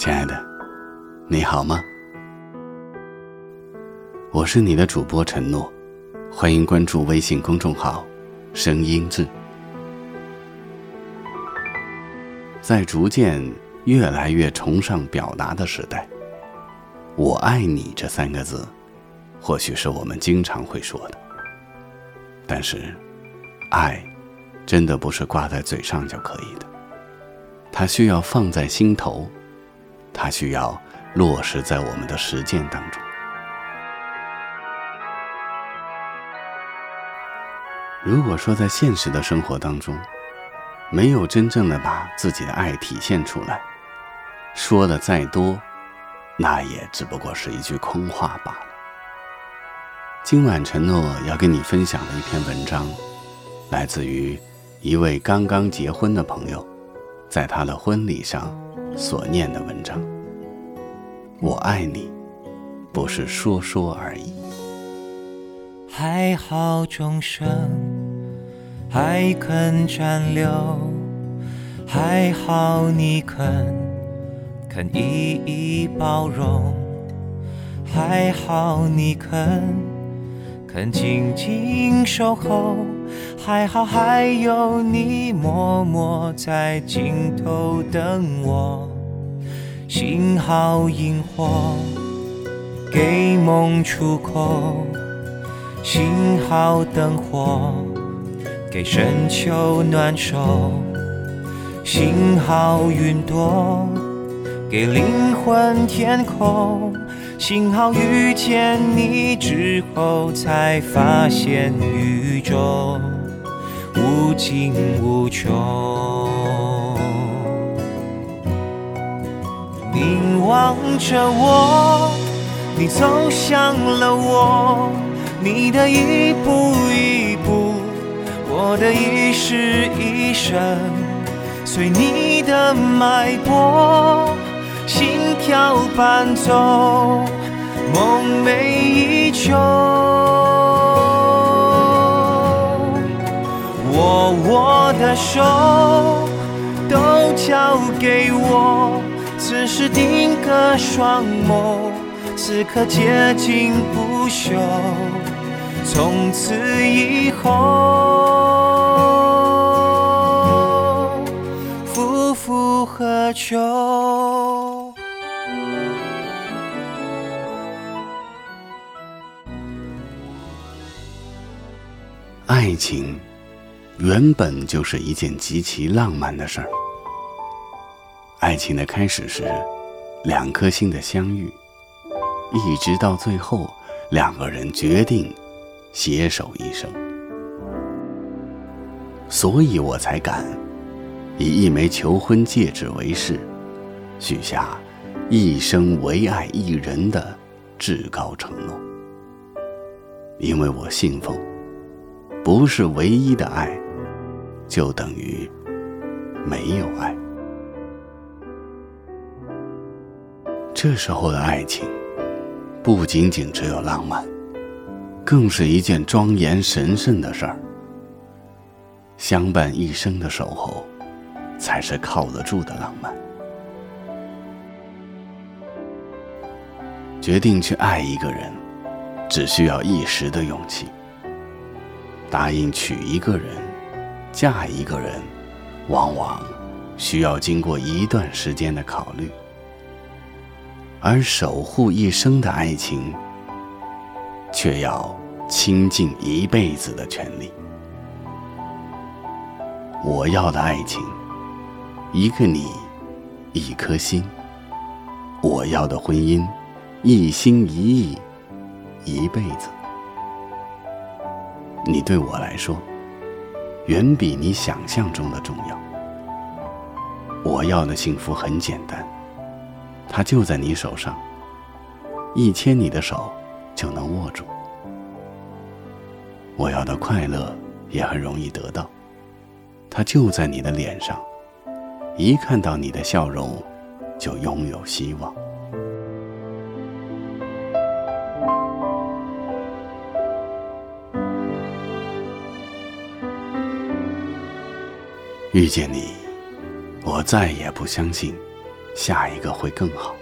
亲爱的，你好吗？我是你的主播陈诺，欢迎关注微信公众号“声音志”。在逐渐越来越崇尚表达的时代，“我爱你”这三个字，或许是我们经常会说的。但是，爱真的不是挂在嘴上就可以的，它需要放在心头，它需要落实在我们的实践当中。如果说在现实的生活当中，没有真正的把自己的爱体现出来，说的再多，那也只不过是一句空话罢了。今晚承诺要跟你分享的一篇文章，来自于一位刚刚结婚的朋友，在他的婚礼上所念的文章。我爱你，不是说说而已。还好众生还肯暂留，还好你肯肯一一包容，还好你肯肯静静守候，还好还有你默默在尽头等我，幸好萤火给梦出口。幸好灯火给深秋暖手，幸好云朵给灵魂天空，幸好遇见你之后才发现宇宙无尽无穷。凝望着我，你走向了我。你的一步一步，我的一世一生，随你的脉搏，心要伴奏，梦寐以求。握我的手，都交给我，此时定格双眸，此刻接近不朽。从此以后，夫复何求？爱情原本就是一件极其浪漫的事儿。爱情的开始是两颗心的相遇，一直到最后，两个人决定。携手一生，所以我才敢以一枚求婚戒指为誓，许下一生唯爱一人的至高承诺。因为我信奉，不是唯一的爱，就等于没有爱。这时候的爱情，不仅仅只有浪漫。更是一件庄严神圣的事儿。相伴一生的守候，才是靠得住的浪漫。决定去爱一个人，只需要一时的勇气。答应娶一个人，嫁一个人，往往需要经过一段时间的考虑。而守护一生的爱情，却要。倾尽一辈子的全力。我要的爱情，一个你，一颗心。我要的婚姻，一心一意，一辈子。你对我来说，远比你想象中的重要。我要的幸福很简单，它就在你手上，一牵你的手就能握住。我要的快乐也很容易得到，它就在你的脸上，一看到你的笑容，就拥有希望。遇见你，我再也不相信下一个会更好，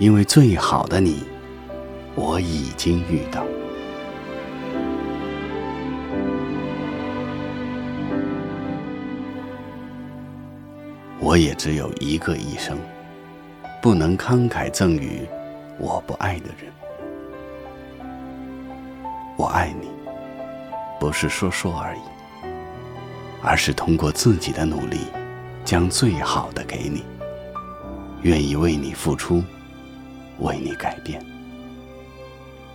因为最好的你，我已经遇到。我也只有一个一生，不能慷慨赠予我不爱的人。我爱你，不是说说而已。而是通过自己的努力，将最好的给你，愿意为你付出，为你改变。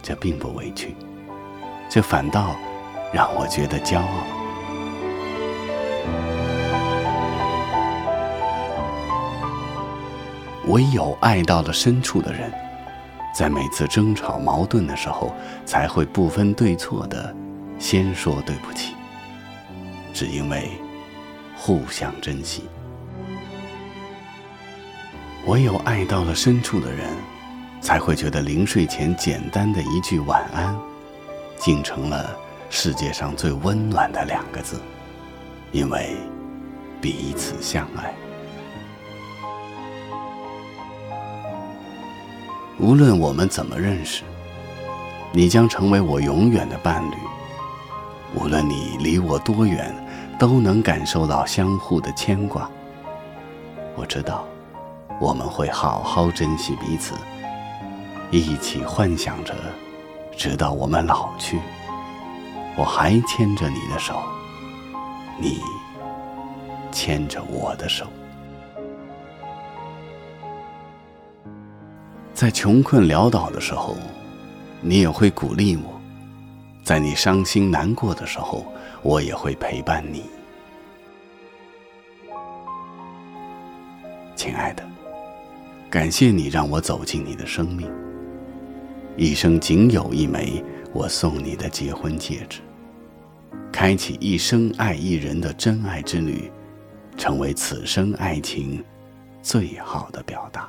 这并不委屈，这反倒让我觉得骄傲。唯有爱到了深处的人，在每次争吵矛盾的时候，才会不分对错的先说对不起。只因为互相珍惜，唯有爱到了深处的人，才会觉得临睡前简单的一句晚安，竟成了世界上最温暖的两个字。因为彼此相爱，无论我们怎么认识，你将成为我永远的伴侣。无论你离我多远。都能感受到相互的牵挂。我知道，我们会好好珍惜彼此，一起幻想着，直到我们老去，我还牵着你的手，你牵着我的手。在穷困潦倒的时候，你也会鼓励我；在你伤心难过的时候，我也会陪伴你，亲爱的，感谢你让我走进你的生命。一生仅有一枚我送你的结婚戒指，开启一生爱一人的真爱之旅，成为此生爱情最好的表达。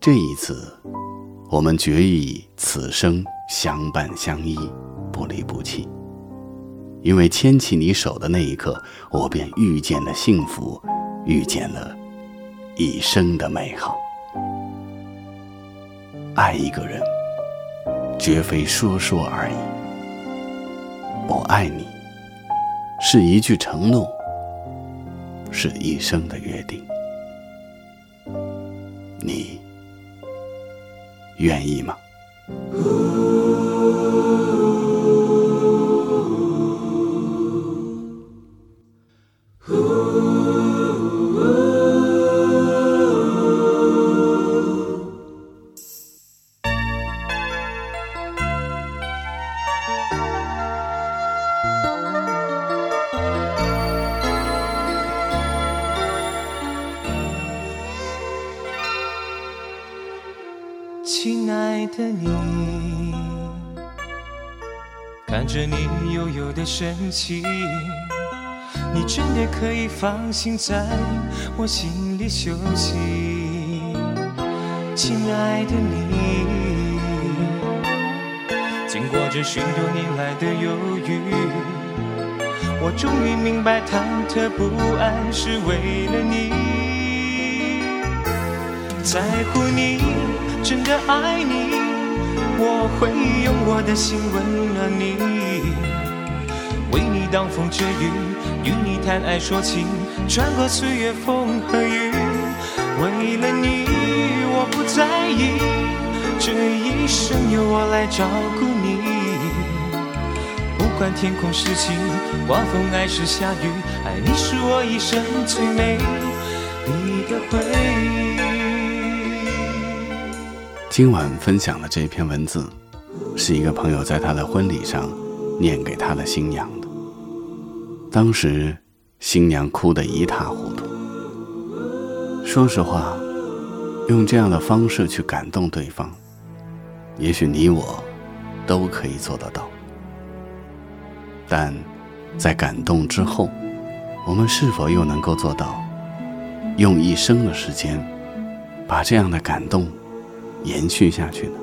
这一次。我们决意此生相伴相依，不离不弃。因为牵起你手的那一刻，我便遇见了幸福，遇见了一生的美好。爱一个人，绝非说说而已。我爱你，是一句承诺，是一生的约定。愿意吗？看着你悠悠的神情，你真的可以放心在我心里休息。亲爱的你，经过这许多年来的犹豫，我终于明白忐忑不安是为了你，在乎你。真的爱你，我会用我的心温暖你，为你挡风遮雨，与你谈爱说情，穿过岁月风和雨。为了你，我不在意，这一生由我来照顾你。不管天空是晴，刮风还是下雨，爱你是我一生最美丽的回忆。今晚分享的这篇文字，是一个朋友在他的婚礼上念给他的新娘的。当时新娘哭得一塌糊涂。说实话，用这样的方式去感动对方，也许你我都可以做得到。但在感动之后，我们是否又能够做到用一生的时间把这样的感动延续下去呢？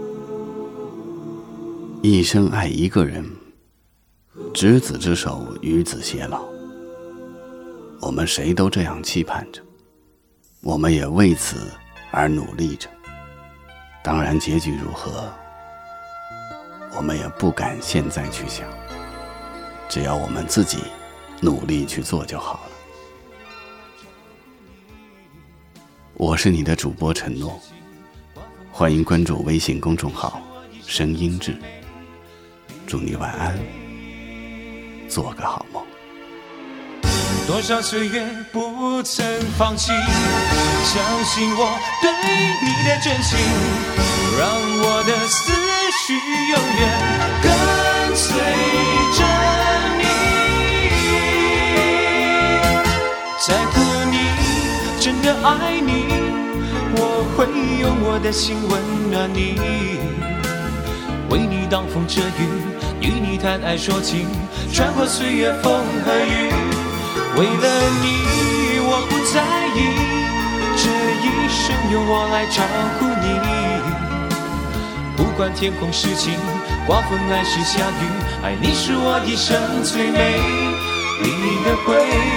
一生爱一个人，执子之手，与子偕老。我们谁都这样期盼着，我们也为此而努力着。当然，结局如何，我们也不敢现在去想。只要我们自己努力去做就好了。我是你的主播承诺，欢迎关注微信公众号“声音志”。祝你晚安，做个好梦。多少岁月不曾放弃，相信我对你的真心，让我的思绪永远跟随着你。在乎你，真的爱你，会用我的心温暖你，为你挡风遮雨。与你谈爱说情，穿过岁月风和雨。为了你，我不在意，这一生由我来照顾你。不管天空是晴，刮风还是下雨，爱你是我一生最美丽的回忆。